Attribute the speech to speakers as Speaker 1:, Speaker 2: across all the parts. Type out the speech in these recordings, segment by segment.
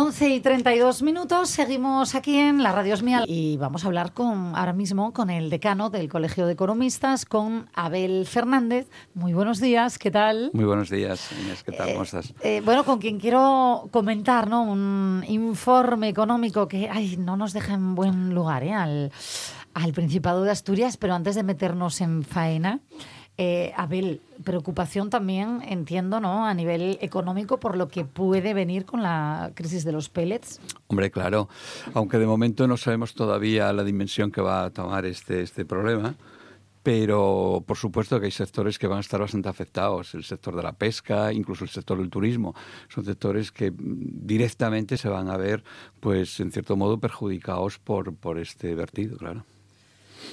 Speaker 1: 11 y 32 minutos, seguimos aquí en la Radio Mía y vamos a hablar con ahora mismo con el decano del Colegio de Economistas, con Abel Fernández. Muy buenos días, ¿qué tal?
Speaker 2: Muy buenos días, Inés, ¿qué tal? ¿Cómo estás?
Speaker 1: Eh, bueno, con quien quiero comentar, ¿no? Un informe económico que ay, no nos deja en buen lugar, ¿eh? Al, al Principado de Asturias, pero antes de meternos en faena. Eh, Abel, preocupación también, entiendo, ¿no? A nivel económico por lo que puede venir con la crisis de los pellets.
Speaker 2: Hombre, claro. Aunque de momento no sabemos todavía la dimensión que va a tomar este, este problema. Pero por supuesto que hay sectores que van a estar bastante afectados, el sector de la pesca, incluso el sector del turismo. Son sectores que directamente se van a ver, pues en cierto modo, perjudicados por, por este vertido, claro.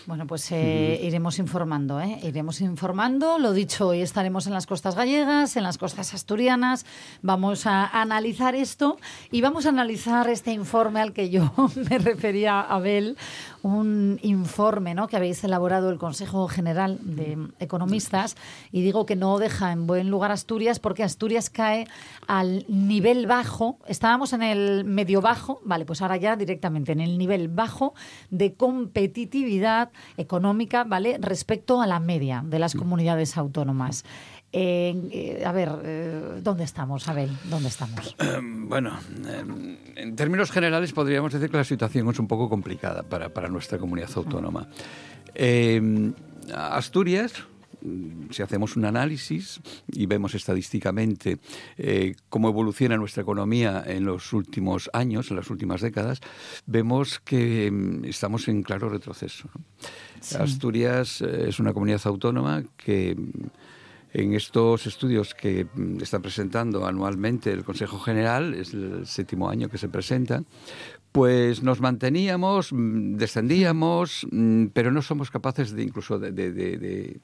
Speaker 1: Bueno, pues eh, iremos informando, ¿eh? Iremos informando. Lo dicho, hoy estaremos en las costas gallegas, en las costas asturianas. Vamos a analizar esto y vamos a analizar este informe al que yo me refería, Abel, un informe ¿no? que habéis elaborado el Consejo General de Economistas y digo que no deja en buen lugar Asturias porque Asturias cae al nivel bajo. Estábamos en el medio bajo, vale, pues ahora ya directamente en el nivel bajo de competitividad económica, ¿vale? Respecto a la media de las comunidades autónomas. Eh, a ver, eh, ¿dónde estamos, Abel? ¿Dónde estamos?
Speaker 2: bueno, en términos generales podríamos decir que la situación es un poco complicada para, para nuestra comunidad autónoma. Eh, Asturias, si hacemos un análisis y vemos estadísticamente eh, cómo evoluciona nuestra economía en los últimos años, en las últimas décadas, vemos que mm, estamos en claro retroceso. Asturias eh, es una comunidad autónoma que mm, en estos estudios que mm, está presentando anualmente el Consejo General, es el séptimo año que se presenta, pues nos manteníamos, descendíamos, pero no somos capaces de incluso de, de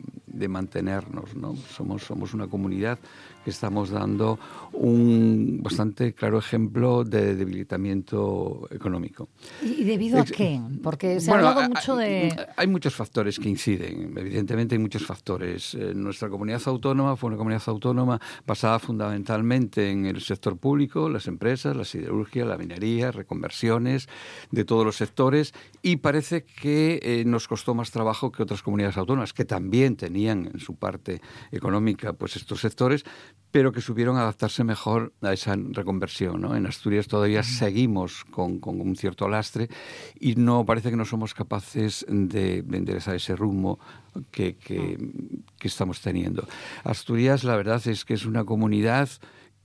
Speaker 2: mantenernos. ¿no? Somos, somos una comunidad que estamos dando un bastante claro ejemplo de debilitamiento económico.
Speaker 1: ¿Y debido a qué? Porque se ha hablado mucho de...
Speaker 2: Hay muchos factores que inciden, evidentemente hay muchos factores. Eh, nuestra comunidad autónoma fue una comunidad autónoma basada fundamentalmente en el sector público, las empresas, la siderurgia, la minería, reconversiones de todos los sectores y parece que eh, nos costó más trabajo que otras comunidades autónomas que también tenían en su parte económica pues estos sectores, pero que supieron adaptarse mejor a esa reconversión. ¿no? En Asturias todavía seguimos con, un cierto lastre y no parece que no somos capaces de, de enderezar ese rumbo que, que, que estamos teniendo. Asturias, la verdad es que es una comunidad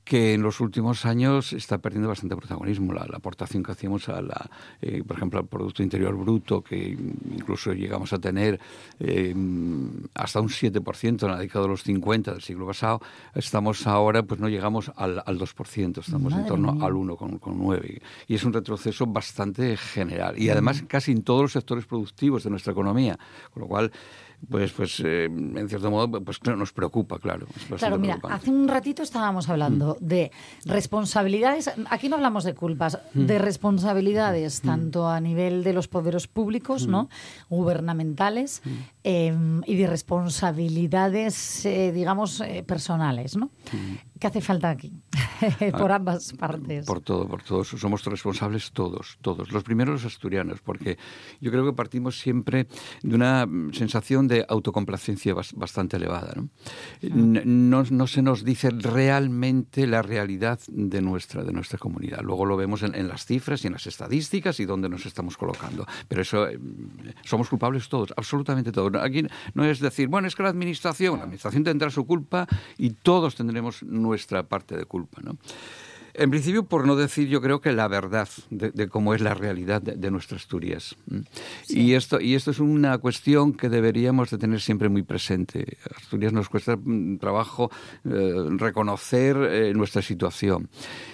Speaker 2: que en los últimos años está perdiendo bastante protagonismo. La, aportación que hacíamos, a la, eh, por ejemplo, al Producto Interior Bruto, que incluso llegamos a tener eh, hasta un 7% en la década de los 50 del siglo pasado, estamos ahora, pues no llegamos al, al 2%, estamos en torno al 1,9%. Y es un retroceso bastante general. Y además casi en todos los sectores productivos de nuestra economía. Con lo cual, pues, pues eh, en cierto modo, pues nos preocupa, claro.
Speaker 1: Claro, mira, hace un ratito estábamos hablando mm. de responsabilidades, aquí no hablamos de culpas, mm. de responsabilidades, mm. tanto a nivel de los poderes públicos, ¿no? gubernamentales, em, y de responsabilidades, eh, digamos, eh, personales, ¿no? ¿Qué hace falta aquí? por ambas partes.
Speaker 2: Por todo, por todos. Somos responsables todos, todos. Los primeros los asturianos, porque yo creo que partimos siempre de una sensación de autocomplacencia bastante elevada. ¿no? No, no se nos dice realmente la realidad de nuestra, de nuestra comunidad. Luego lo vemos en, las cifras y en las estadísticas y dónde nos estamos colocando. Pero eso, eh, somos culpables todos, absolutamente todos. Aquí no es decir, bueno, es que la administración, la administración tendrá su culpa y todos tendremos nuestra parte de culpa. ¿no? En principio, por no decir, yo creo que la verdad de, cómo es la realidad de, nuestras Asturias. Y, esto, y esto es una cuestión que deberíamos de tener siempre muy presente. Asturias nos cuesta mm, trabajo eh, reconocer eh, nuestra situación.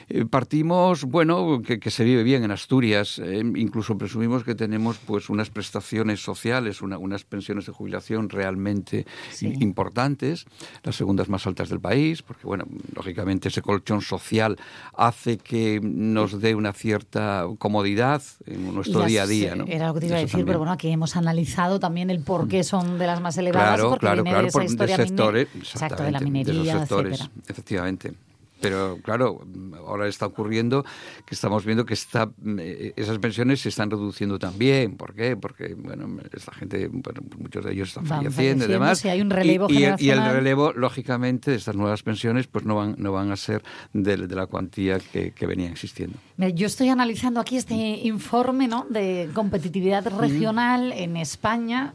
Speaker 2: Eh, partimos, bueno, que, se vive bien en Asturias. incluso presumimos que tenemos pues unas prestaciones sociales, unas pensiones de jubilación realmente importantes, las segundas más altas del país, porque, bueno, lógicamente ese colchón social hace que nos dé una cierta comodidad en nuestro día a día. ¿no?
Speaker 1: Era lo que te iba a decir, pero bueno, aquí hemos analizado también el por qué son de las más elevadas,
Speaker 2: claro,
Speaker 1: porque
Speaker 2: claro,
Speaker 1: viene
Speaker 2: claro, de esa
Speaker 1: historia
Speaker 2: sectores,
Speaker 1: exacto, de la minería,
Speaker 2: sectores, efectivamente. Pero claro, ahora está ocurriendo que estamos viendo que está, eh, esas pensiones se están reduciendo también. ¿Por qué? Porque, bueno, esta gente, bueno, muchos de ellos están falleciendo y demás.
Speaker 1: hay un relevo
Speaker 2: y, y, el, relevo, lógicamente, de estas nuevas pensiones, pues no van, no van a ser de, la cuantía que, que, venía existiendo.
Speaker 1: Yo estoy analizando aquí este informe ¿no? de competitividad regional en España.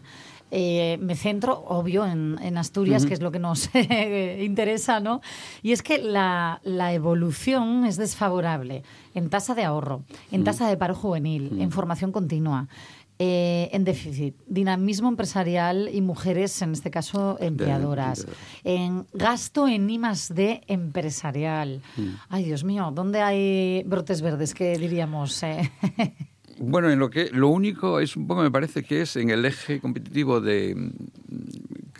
Speaker 1: Eh, me centro, obvio, en, Asturias, que es lo que nos interesa, ¿no? Y es que la, evolución es desfavorable en tasa de ahorro, en tasa de paro juvenil, en formación continua. Eh, en déficit, dinamismo empresarial y mujeres, en este caso, empleadoras. En gasto en I D empresarial. Ay, Dios mío, ¿dónde hay brotes verdes? ¿Qué diríamos? Eh?
Speaker 2: Bueno, en lo que lo único es un poco me parece que es en el eje competitivo de mm,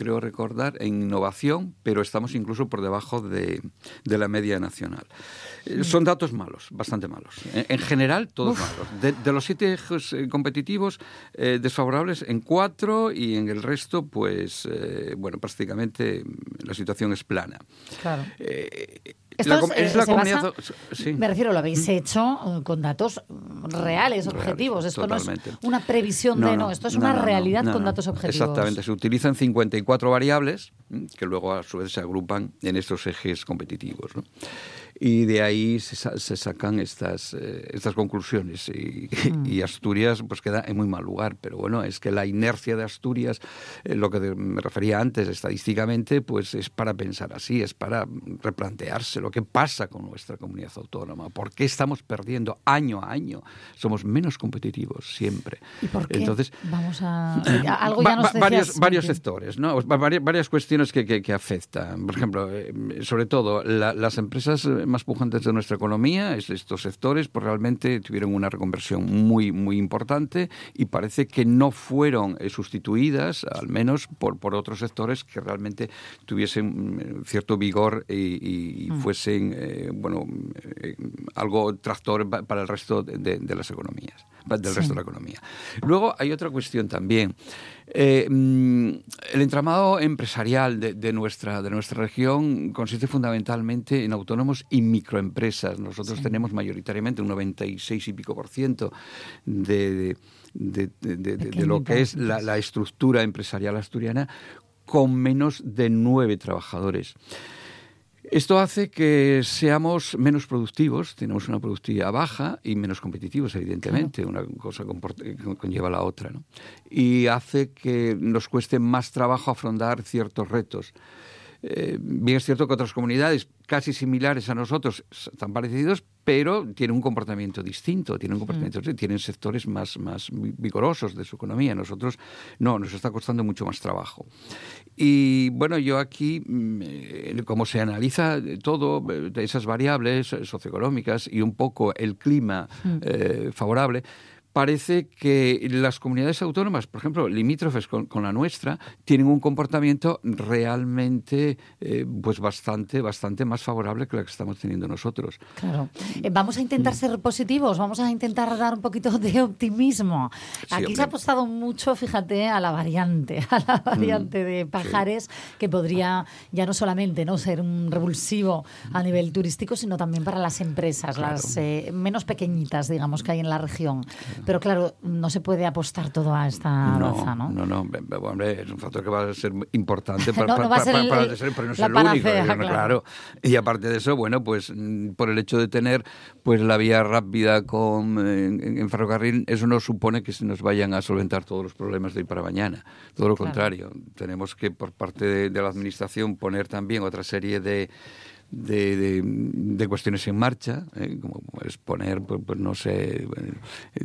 Speaker 2: creo recordar en innovación, pero estamos incluso por debajo de, la media nacional. Eh, son datos malos, bastante malos. En, general, todos malos. De, los siete ejes eh, competitivos, eh, desfavorables en cuatro y en el resto, pues, bueno, prácticamente mm, la situación es plana.
Speaker 1: Claro es, la comunidad. Me refiero, lo habéis mm. hecho con datos reales, objetivos. esto no es una previsión de no, esto es una realidad con datos objetivos.
Speaker 2: Exactamente, se utilizan 54 variables mm, que luego a su vez se agrupan en estos ejes competitivos. Y de ahí se, se sacan estas, eh, estas conclusiones. Mm. Y, Asturias pues queda en muy mal lugar. Pero bueno, es que la inercia de Asturias, eh, lo que me refería antes estadísticamente, pues es para pensar así, es para replantearse lo que pasa con nuestra comunidad autónoma. ¿Por qué estamos perdiendo año a año? Somos menos competitivos siempre.
Speaker 1: ¿Y por qué? Entonces, Vamos a... Algo ya nos
Speaker 2: varios, varios sectores, ¿no? Varias, varias cuestiones que, que, afectan. Por ejemplo, eh, sobre todo, las empresas más pujantes de nuestra economía, estos sectores, pues realmente tuvieron una reconversión muy, muy importante y parece que no fueron eh, sustituidas, al menos por, por otros sectores que realmente tuviesen mm, cierto vigor y, mm. fuesen, eh, bueno, eh, algo tractor para el resto de, las economías, del resto de la economía. Luego hay otra cuestión también. Eh, mm, el entramado empresarial de, nuestra, de nuestra región consiste fundamentalmente en autónomos y microempresas. Nosotros tenemos mayoritariamente un 96 y pico por ciento de, de lo que es la, la estructura empresarial asturiana con menos de nueve trabajadores. Esto hace que seamos menos productivos, tenemos una productividad baja y menos competitivos, evidentemente. Una cosa conlleva la otra. ¿no? Y hace que nos cueste más trabajo afrontar ciertos retos. Eh, bien es cierto que otras comunidades casi similares a nosotros están parecidos, pero tienen un comportamiento distinto, tienen, un comportamiento, mm. tienen sectores más, más vigorosos de su economía. Nosotros no, nos está costando mucho más trabajo. Y bueno, yo aquí, mm, eh, como se analiza todo, eh, esas variables socioeconómicas y un poco el clima mm. favorable, parece que las comunidades autónomas, por ejemplo, limítrofes con, la nuestra, tienen un comportamiento realmente eh, pues bastante, bastante más favorable que el que estamos teniendo nosotros.
Speaker 1: Claro. Eh, vamos a intentar ser positivos, vamos a intentar dar un poquito de optimismo. Aquí se ha apostado mucho, fíjate, a la variante, a la variante de Pajares, que podría ya no solamente no ser un revulsivo a nivel turístico, sino también para las empresas, las eh, menos pequeñitas, digamos, que hay en la región. Pero claro, no se puede apostar todo a esta
Speaker 2: no,
Speaker 1: baza, ¿no?
Speaker 2: No, no, hombre, es un factor que va a ser importante para, no, para, para, para, ser, pero no es el único. Claro. Y aparte de eso, bueno, pues mm, por el hecho de tener pues la vía rápida con, en, ferrocarril, eso no supone que se nos vayan a solventar todos los problemas de hoy para mañana. Todo lo contrario, tenemos que por parte de la Administración poner también otra serie de de, de, cuestiones en marcha, ¿eh? como es poner, pues, pues, no sé, eh,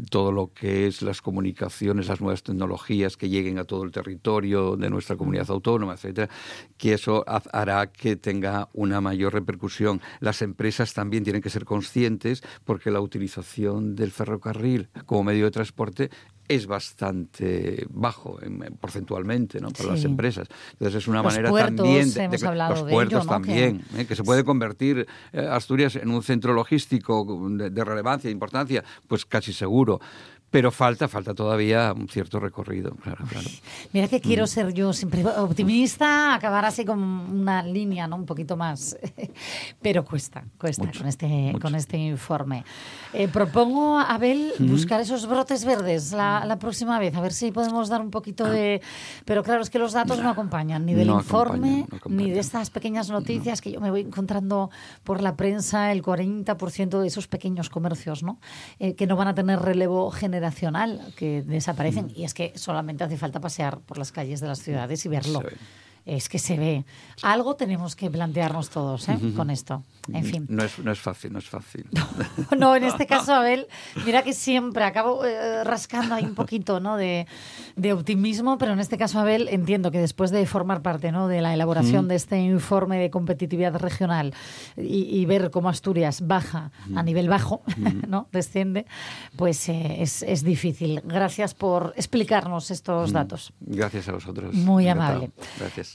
Speaker 2: todo lo que es las comunicaciones, las nuevas tecnologías que lleguen a todo el territorio de nuestra comunidad autónoma, etcétera, que eso hará que tenga una mayor repercusión. Las empresas también tienen que ser conscientes porque la utilización del ferrocarril como medio de transporte es bastante bajo porcentualmente ¿no? para las empresas. Entonces es una manera también
Speaker 1: de,
Speaker 2: los
Speaker 1: puertos
Speaker 2: también, ¿eh? que... se puede convertir eh, Asturias en un centro logístico de, relevancia, de importancia, pues casi seguro pero falta, falta todavía un cierto recorrido, claro, claro.
Speaker 1: Mira que quiero mm. ser yo siempre optimista, acabar así con una línea, ¿no? Un poquito más. pero cuesta, cuesta con este, con este informe. Eh, propongo, Abel, buscar esos brotes verdes la, próxima vez, a ver si podemos dar un poquito de. Pero claro, es que los datos no, acompañan, ni del informe, ni de estas pequeñas noticias que yo me voy encontrando por la prensa, el 40% de esos pequeños comercios, ¿no? Eh, que no van a tener relevo general que desaparecen. Mm. Y es que solamente hace falta pasear por las calles de las ciudades y verlo es que se ve. Algo tenemos que plantearnos todos ¿eh? con esto. En fin.
Speaker 2: No es, no es fácil, no es fácil.
Speaker 1: no, en este caso, Abel, mira que siempre acabo eh, rascando ahí un poquito ¿no? de, de, optimismo, pero en este caso, Abel, entiendo que después de formar parte ¿no? de la elaboración de este informe de competitividad regional y, ver cómo Asturias baja a nivel bajo, ¿no? desciende, pues eh, es, es, difícil. Gracias por explicarnos estos datos.
Speaker 2: Gracias a vosotros.
Speaker 1: Muy amable.
Speaker 2: Gracias.